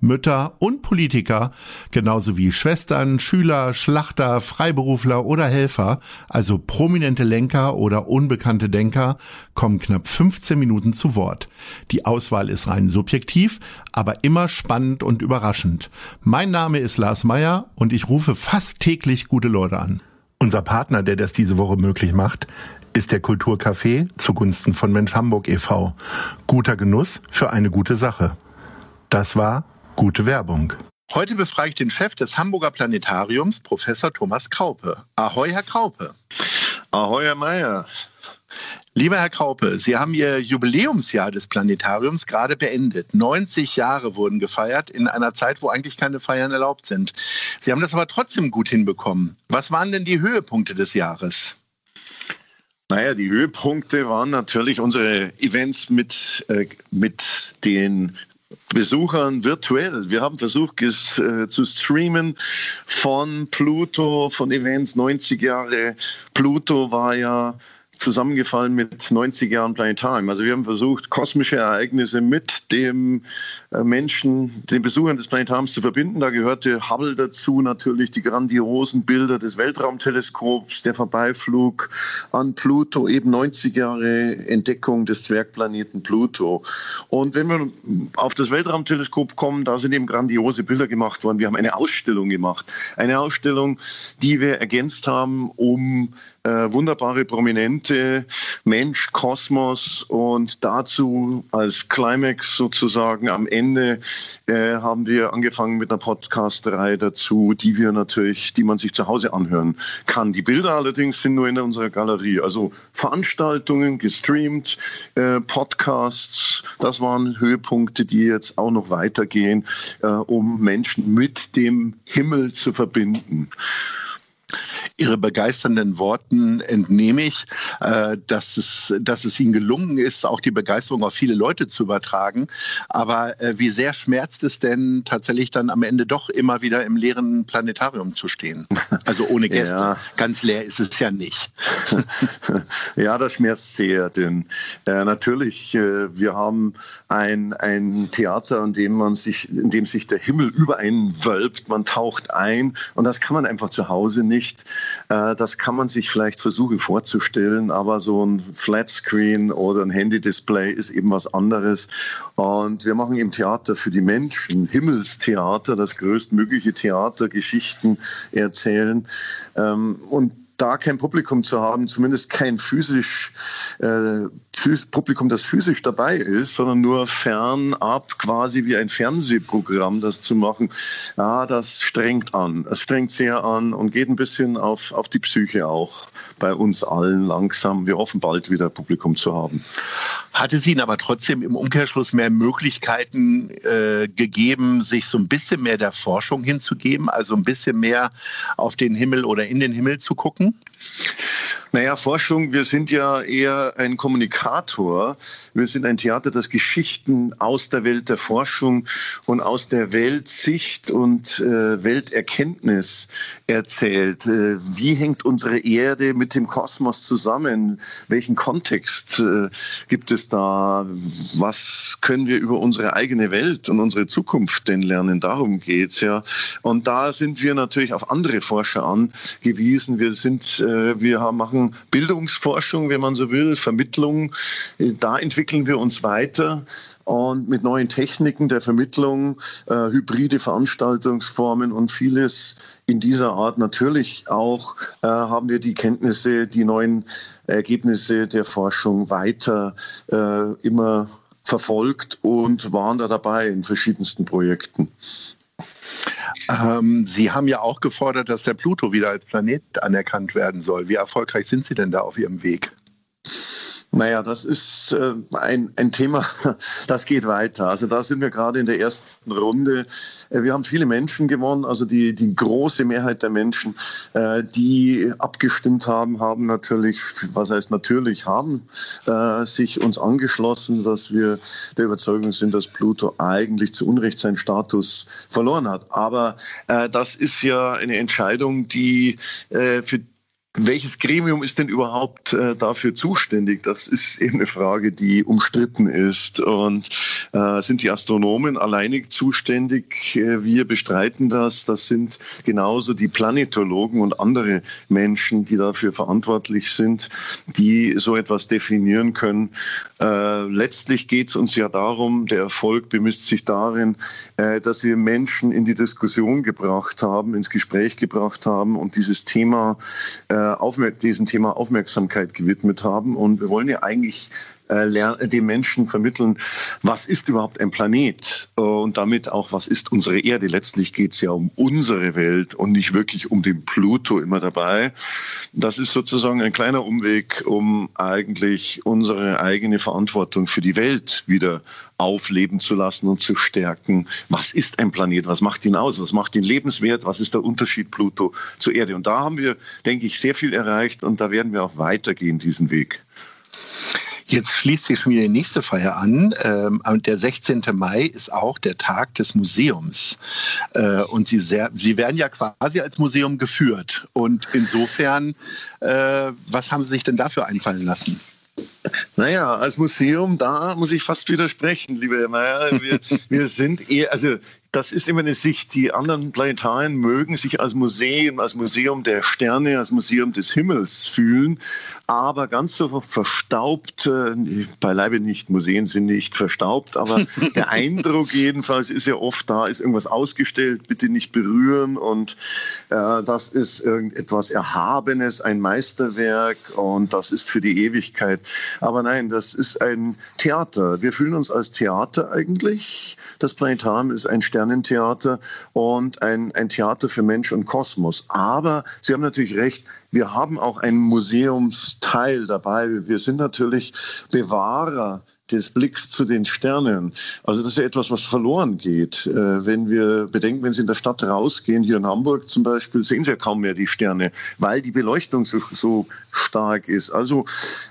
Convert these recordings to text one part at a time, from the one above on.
Mütter und Politiker, genauso wie Schwestern, Schüler, Schlachter, Freiberufler oder Helfer, also prominente Lenker oder unbekannte Denker, kommen knapp 15 Minuten zu Wort. Die Auswahl ist rein subjektiv, aber immer spannend und überraschend. Mein Name ist Lars Meyer und ich rufe fast täglich gute Leute an. Unser Partner, der das diese Woche möglich macht, ist der Kulturcafé zugunsten von Mensch Hamburg e.V. Guter Genuss für eine gute Sache. Das war Gute Werbung. Heute befrage ich den Chef des Hamburger Planetariums, Professor Thomas Kraupe. Ahoi, Herr Kraupe. Ahoi, Herr Mayer. Lieber Herr Kraupe, Sie haben Ihr Jubiläumsjahr des Planetariums gerade beendet. 90 Jahre wurden gefeiert in einer Zeit, wo eigentlich keine Feiern erlaubt sind. Sie haben das aber trotzdem gut hinbekommen. Was waren denn die Höhepunkte des Jahres? Naja, die Höhepunkte waren natürlich unsere Events mit, äh, mit den Besuchern virtuell. Wir haben versucht äh, zu streamen von Pluto, von Events 90 Jahre. Pluto war ja zusammengefallen mit 90 Jahren Planetarium. Also wir haben versucht, kosmische Ereignisse mit dem äh, Menschen, den Besuchern des Planetariums zu verbinden. Da gehörte Hubble dazu, natürlich die grandiosen Bilder des Weltraumteleskops, der Vorbeiflug an Pluto, eben 90 Jahre Entdeckung des Zwergplaneten Pluto. Und wenn wir auf das Weltraumteleskop kommen, da sind eben grandiose Bilder gemacht worden. Wir haben eine Ausstellung gemacht. Eine Ausstellung, die wir ergänzt haben um äh, wunderbare Prominente, Mensch, Kosmos und dazu als Climax sozusagen am Ende äh, haben wir angefangen mit einer Podcast-Reihe dazu, die wir natürlich, die man sich zu Hause anhören kann. Die Bilder allerdings sind nur in unserer Galerie. Also Veranstaltungen, gestreamt, äh, Podcasts, das waren Höhepunkte, die jetzt auch noch weitergehen, äh, um Menschen mit dem Himmel zu verbinden. Ihre begeisternden Worten entnehme ich, äh, dass, es, dass es Ihnen gelungen ist, auch die Begeisterung auf viele Leute zu übertragen. Aber äh, wie sehr schmerzt es denn tatsächlich dann am Ende doch immer wieder im leeren Planetarium zu stehen? Also ohne Gäste. ja. Ganz leer ist es ja nicht. ja, das schmerzt sehr, denn äh, natürlich, äh, wir haben ein, ein Theater, in dem man sich, in dem sich der Himmel über einen wölbt, man taucht ein und das kann man einfach zu Hause nicht. Äh, das kann man sich vielleicht versuchen vorzustellen, aber so ein Flatscreen oder ein Handy-Display ist eben was anderes. Und wir machen im Theater für die Menschen, Himmelstheater, das größtmögliche Theater, Geschichten erzählen. Ähm, und da kein Publikum zu haben, zumindest kein physisch, äh, Publikum, das physisch dabei ist, sondern nur fernab, quasi wie ein Fernsehprogramm, das zu machen, ja, das strengt an. Es strengt sehr an und geht ein bisschen auf, auf die Psyche auch bei uns allen langsam. Wir hoffen bald wieder Publikum zu haben. Hat es Ihnen aber trotzdem im Umkehrschluss mehr Möglichkeiten äh, gegeben, sich so ein bisschen mehr der Forschung hinzugeben, also ein bisschen mehr auf den Himmel oder in den Himmel zu gucken? Naja, Forschung, wir sind ja eher ein Kommunikator. Wir sind ein Theater, das Geschichten aus der Welt der Forschung und aus der Weltsicht und äh, Welterkenntnis erzählt. Äh, wie hängt unsere Erde mit dem Kosmos zusammen? Welchen Kontext äh, gibt es da? Was können wir über unsere eigene Welt und unsere Zukunft denn lernen? Darum geht's ja. Und da sind wir natürlich auf andere Forscher angewiesen. Wir sind, äh, wir machen Bildungsforschung, wenn man so will, Vermittlung. Da entwickeln wir uns weiter und mit neuen Techniken der Vermittlung, äh, hybride Veranstaltungsformen und vieles in dieser Art. Natürlich auch äh, haben wir die Kenntnisse, die neuen Ergebnisse der Forschung weiter äh, immer verfolgt und waren da dabei in verschiedensten Projekten. Ähm, Sie haben ja auch gefordert, dass der Pluto wieder als Planet anerkannt werden soll. Wie erfolgreich sind Sie denn da auf Ihrem Weg? Naja, das ist äh, ein, ein Thema, das geht weiter. Also da sind wir gerade in der ersten Runde. Äh, wir haben viele Menschen gewonnen, also die, die große Mehrheit der Menschen, äh, die abgestimmt haben, haben natürlich, was heißt natürlich, haben äh, sich uns angeschlossen, dass wir der Überzeugung sind, dass Pluto eigentlich zu Unrecht seinen Status verloren hat. Aber äh, das ist ja eine Entscheidung, die äh, für welches Gremium ist denn überhaupt äh, dafür zuständig? Das ist eben eine Frage, die umstritten ist. Und äh, sind die Astronomen alleinig zuständig? Äh, wir bestreiten das. Das sind genauso die Planetologen und andere Menschen, die dafür verantwortlich sind, die so etwas definieren können. Äh, letztlich geht es uns ja darum, der Erfolg bemisst sich darin, äh, dass wir Menschen in die Diskussion gebracht haben, ins Gespräch gebracht haben und dieses Thema äh, diesem Thema Aufmerksamkeit gewidmet haben. Und wir wollen ja eigentlich äh, Menschen vermitteln, was ist überhaupt ein Planet äh, und damit auch, was ist unsere Erde. Letztlich geht es ja um unsere Welt und nicht wirklich um den Pluto immer dabei. Das ist sozusagen ein kleiner Umweg, um eigentlich unsere eigene Verantwortung für die Welt wieder aufleben zu lassen und zu stärken. Was ist ein Planet? Was macht ihn aus? Was macht ihn lebenswert? Was ist der Unterschied Pluto zur Erde? Und da haben wir, denke ich, sehr viel erreicht und da werden wir auch weitergehen, diesen Weg. Jetzt schließt sich schon wieder die nächste Feier an. Ähm, der 16. Mai ist auch der Tag des Museums. Äh, und Sie, sehr, Sie werden ja quasi als Museum geführt. Und insofern, äh, was haben Sie sich denn dafür einfallen lassen? Naja, als Museum, da muss ich fast widersprechen, liebe Herr Mayer. Wir, wir sind eher, also das ist immer eine Sicht. Die anderen Planetarien mögen sich als Museum, als Museum der Sterne, als Museum des Himmels fühlen, aber ganz so verstaubt, äh, beileibe nicht, Museen sind nicht verstaubt, aber der Eindruck jedenfalls ist ja oft da, ist irgendwas ausgestellt, bitte nicht berühren und äh, das ist irgendetwas Erhabenes, ein Meisterwerk und das ist für die Ewigkeit. Aber nein, das ist ein Theater. Wir fühlen uns als Theater eigentlich. Das Planetarium ist ein Stern Sternentheater und ein, ein Theater für Mensch und Kosmos. Aber Sie haben natürlich recht, wir haben auch einen Museumsteil dabei. Wir sind natürlich Bewahrer des Blicks zu den Sternen. Also das ist ja etwas, was verloren geht. Äh, wenn wir bedenken, wenn Sie in der Stadt rausgehen, hier in Hamburg zum Beispiel, sehen Sie ja kaum mehr die Sterne, weil die Beleuchtung so, so stark ist. Also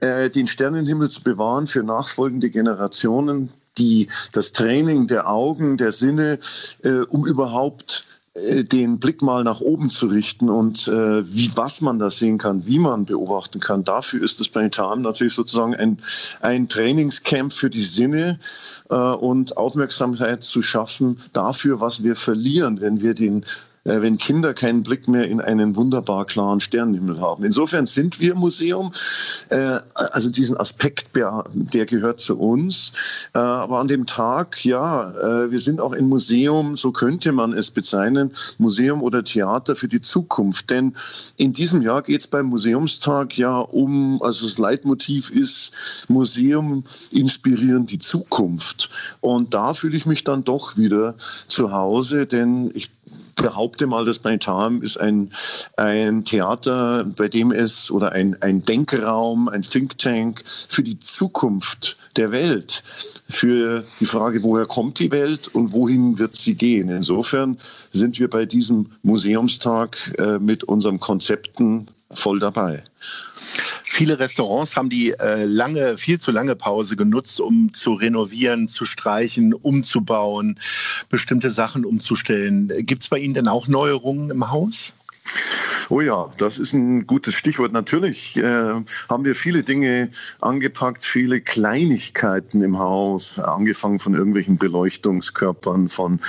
äh, den Sternenhimmel zu bewahren für nachfolgende Generationen, die, das Training der Augen, der Sinne, äh, um überhaupt äh, den Blick mal nach oben zu richten und äh, wie was man da sehen kann, wie man beobachten kann. Dafür ist das Planetarium natürlich sozusagen ein, ein Trainingscamp für die Sinne äh, und Aufmerksamkeit zu schaffen dafür, was wir verlieren, wenn wir den wenn Kinder keinen Blick mehr in einen wunderbar klaren Sternenhimmel haben. Insofern sind wir Museum. Äh, also diesen Aspekt, der gehört zu uns. Äh, aber an dem Tag, ja, wir sind auch ein Museum, so könnte man es bezeichnen, Museum oder Theater für die Zukunft. Denn in diesem Jahr geht es beim Museumstag ja um, also das Leitmotiv ist, Museum inspirieren die Zukunft. Und da fühle ich mich dann doch wieder zu Hause, denn ich behaupte mal, das Planetarium ist ein, ein Theater, bei dem es oder ein, ein Denkraum, ein Think Tank für die Zukunft der Welt, für die Frage, woher kommt die Welt und wohin wird sie gehen. Insofern sind wir bei diesem Museumstag äh, mit unseren Konzepten voll dabei. Viele Restaurants haben die äh, lange, viel zu lange Pause genutzt, um zu renovieren, zu streichen, umzubauen, bestimmte Sachen umzustellen. Gibt es bei Ihnen denn auch Neuerungen im Haus? Oh ja, das ist ein gutes Stichwort. Natürlich äh, haben wir viele Dinge angepackt, viele Kleinigkeiten im Haus, angefangen von irgendwelchen Beleuchtungskörpern, von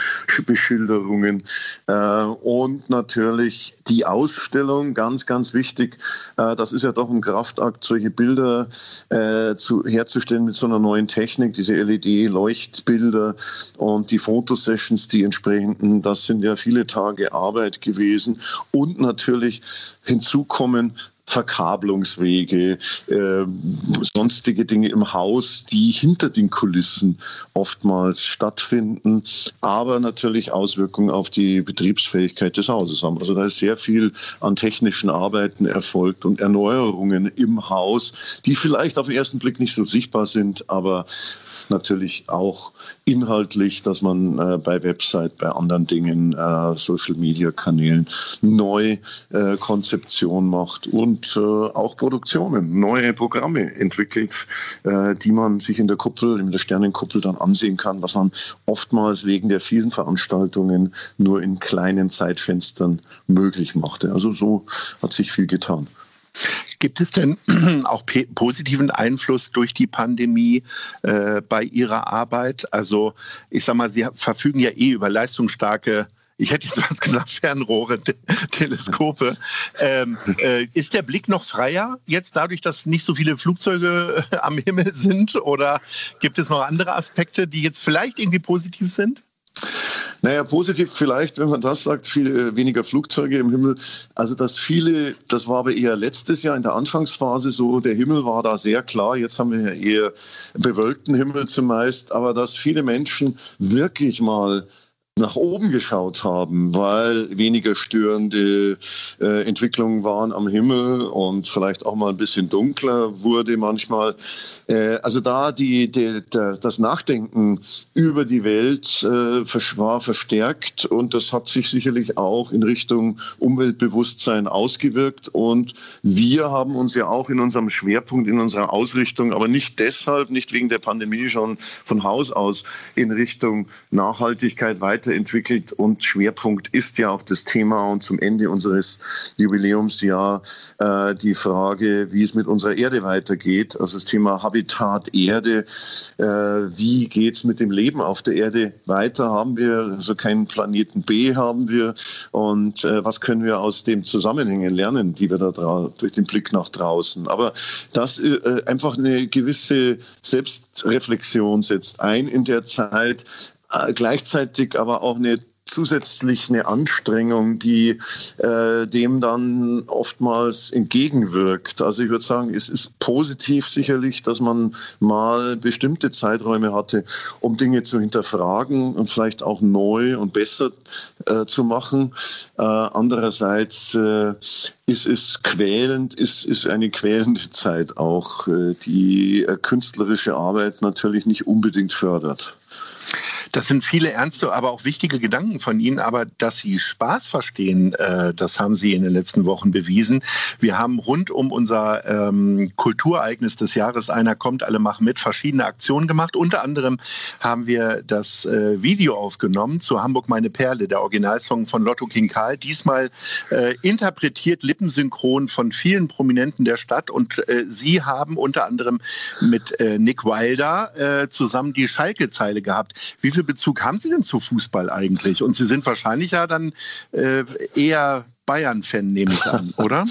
Beschilderungen äh, und natürlich die Ausstellung, ganz, ganz wichtig. Äh, das ist ja doch ein Kraftakt, solche Bilder äh, zu, herzustellen mit so einer neuen Technik, diese LED-Leuchtbilder und die Fotosessions, die entsprechenden. Das sind ja viele Tage Arbeit gewesen und natürlich hinzukommen Verkabelungswege, äh, sonstige Dinge im Haus, die hinter den Kulissen oftmals stattfinden, aber natürlich Auswirkungen auf die Betriebsfähigkeit des Hauses haben. Also da ist sehr viel an technischen Arbeiten erfolgt und Erneuerungen im Haus, die vielleicht auf den ersten Blick nicht so sichtbar sind, aber natürlich auch inhaltlich, dass man äh, bei Website, bei anderen Dingen, äh, Social Media Kanälen neu äh, Konzeption macht und äh, auch Produktionen, neue Programme entwickelt, äh, die man sich in der Kuppel, in der Sternenkuppel dann ansehen kann, was man oftmals wegen der vielen Veranstaltungen nur in kleinen Zeitfenstern möglich machte. Also so hat sich viel getan. Gibt es denn auch positiven Einfluss durch die Pandemie äh, bei Ihrer Arbeit? Also ich sage mal, Sie verfügen ja eh über leistungsstarke ich hätte jetzt was gesagt, Fernrohre, Teleskope. Ähm, äh, ist der Blick noch freier jetzt dadurch, dass nicht so viele Flugzeuge äh, am Himmel sind? Oder gibt es noch andere Aspekte, die jetzt vielleicht irgendwie positiv sind? Naja, positiv vielleicht, wenn man das sagt, viel äh, weniger Flugzeuge im Himmel. Also dass viele, das war aber eher letztes Jahr in der Anfangsphase so, der Himmel war da sehr klar. Jetzt haben wir ja eher bewölkten Himmel zumeist, aber dass viele Menschen wirklich mal nach oben geschaut haben, weil weniger störende äh, Entwicklungen waren am Himmel und vielleicht auch mal ein bisschen dunkler wurde manchmal. Äh, also da die, die, der, das Nachdenken über die Welt äh, war verstärkt und das hat sich sicherlich auch in Richtung Umweltbewusstsein ausgewirkt und wir haben uns ja auch in unserem Schwerpunkt, in unserer Ausrichtung, aber nicht deshalb, nicht wegen der Pandemie schon von Haus aus in Richtung Nachhaltigkeit weiter weiterentwickelt und Schwerpunkt ist ja auch das Thema und zum Ende unseres Jubiläumsjahr äh, die Frage, wie es mit unserer Erde weitergeht. Also das Thema Habitat Erde, äh, wie geht es mit dem Leben auf der Erde weiter? Haben wir also keinen Planeten B haben wir und äh, was können wir aus dem Zusammenhängen lernen, die wir da durch den Blick nach draußen. Aber das äh, einfach eine gewisse Selbstreflexion setzt ein in der Zeit, gleichzeitig aber auch eine zusätzlich eine Anstrengung, die äh, dem dann oftmals entgegenwirkt. Also ich würde sagen, es ist positiv sicherlich, dass man mal bestimmte Zeiträume hatte, um Dinge zu hinterfragen und vielleicht auch neu und besser äh, zu machen. Äh, andererseits äh, ist es quälend, ist, ist eine quälende Zeit auch, äh, die äh, künstlerische Arbeit natürlich nicht unbedingt fördert. Das sind viele ernste, aber auch wichtige Gedanken von Ihnen. Aber dass Sie Spaß verstehen, äh, das haben Sie in den letzten Wochen bewiesen. Wir haben rund um unser ähm, Kulturereignis des Jahres Einer kommt, alle machen mit, verschiedene Aktionen gemacht. Unter anderem haben wir das äh, Video aufgenommen zu Hamburg meine Perle, der Originalsong von Lotto King Karl. Diesmal äh, interpretiert lippensynchron von vielen Prominenten der Stadt. Und äh, Sie haben unter anderem mit äh, Nick Wilder äh, zusammen die Schalke-Zeile gehabt. Wie Bezug haben Sie denn zu Fußball eigentlich? Und Sie sind wahrscheinlich ja dann äh, eher Bayern-Fan, nehme ich an, oder?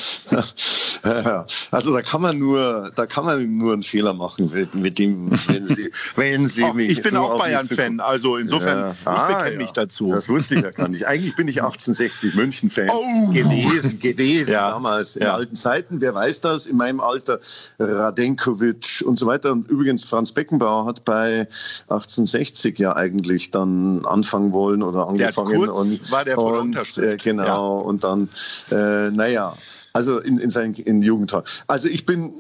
also da kann man nur, da kann man nur einen Fehler machen mit dem, wenn Sie, wenn Sie mich. Ich bin so auch Bayern-Fan, also insofern ja. ich ah, bekenne ja. mich dazu. Das wusste ich ja gar nicht. Eigentlich bin ich 1860 München-Fan oh. gewesen, gewesen ja. damals in alten Zeiten. Wer weiß das? In meinem Alter Radenkovic und so weiter. Und übrigens Franz Beckenbauer hat bei 1860 ja eigentlich dann anfangen wollen oder angefangen. Der und, war der von und, äh, Genau und dann äh, naja, also in, in seinen in Jugendtagen. Also ich bin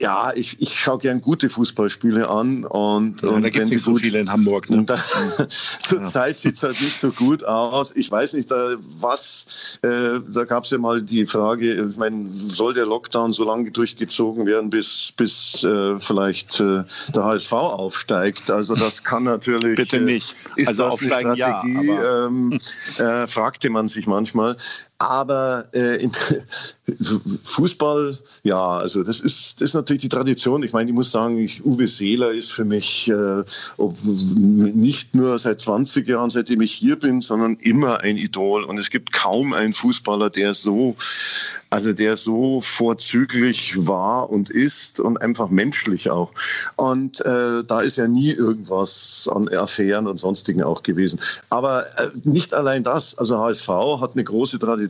ja, ich, ich schaue gern gute Fußballspiele an und, ja, und da gibt es nicht so viele in Hamburg. Ne? Zurzeit ja. sieht es halt nicht so gut aus. Ich weiß nicht, da, was, äh, da gab es ja mal die Frage, ich meine, soll der Lockdown so lange durchgezogen werden, bis, bis äh, vielleicht äh, der HSV aufsteigt? Also das kann natürlich. Bitte nicht. Ist also das eine Strategie? Ja, ähm, äh, fragte man sich manchmal. Aber äh, in, Fußball, ja, also das ist, das ist natürlich die Tradition. Ich meine, ich muss sagen, ich, Uwe Seeler ist für mich äh, nicht nur seit 20 Jahren, seitdem ich hier bin, sondern immer ein Idol. Und es gibt kaum einen Fußballer, der so Also der so vorzüglich war und ist und einfach menschlich auch. Und äh, da ist ja nie irgendwas an Affären und sonstigen auch gewesen. Aber äh, nicht allein das. Also HSV hat eine große Tradition.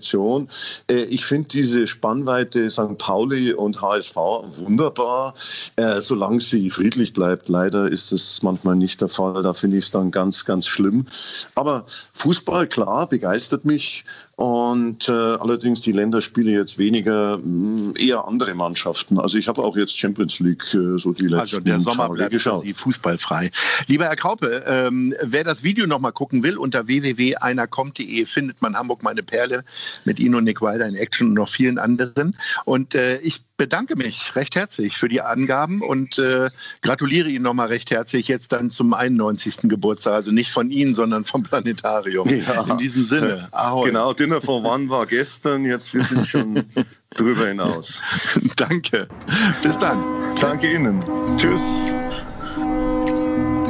Äh, ich finde diese Spannweite St. Pauli und HSV wunderbar, äh, solange sie friedlich bleibt. Leider ist es manchmal nicht der Fall. Da finde ich es dann ganz, ganz schlimm. Aber Fußball, klar, begeistert mich. Und äh, allerdings die Länderspiele jetzt weniger, mh, mm, eher andere Mannschaften. Also ich habe auch jetzt Champions League äh, so die letzten Also der Sommer Tage bleibt geschaut. Sie fußballfrei. Lieber Herr Kraupe, ähm, wer das Video nochmal gucken will, unter www.einerkommt.de findet man Hamburg meine Perle mit Ihnen und Nick Wilder in Action und noch vielen anderen. Und äh, ich bedanke mich recht herzlich für die Angaben und äh, gratuliere Ihnen nochmal recht herzlich jetzt dann zum 91. Geburtstag. Also nicht von Ihnen, sondern vom Planetarium. Ja. In diesem Sinne. Ahoi. Genau, Dinner for One war gestern, jetzt wir sind schon drüber hinaus. Danke. Bis dann. Danke Ihnen. Tschüss.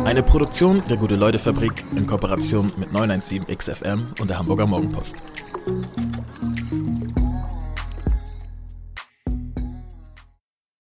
Eine Produktion der Gute-Leute-Fabrik in Kooperation mit 917 XFM und der Hamburger Morgenpost.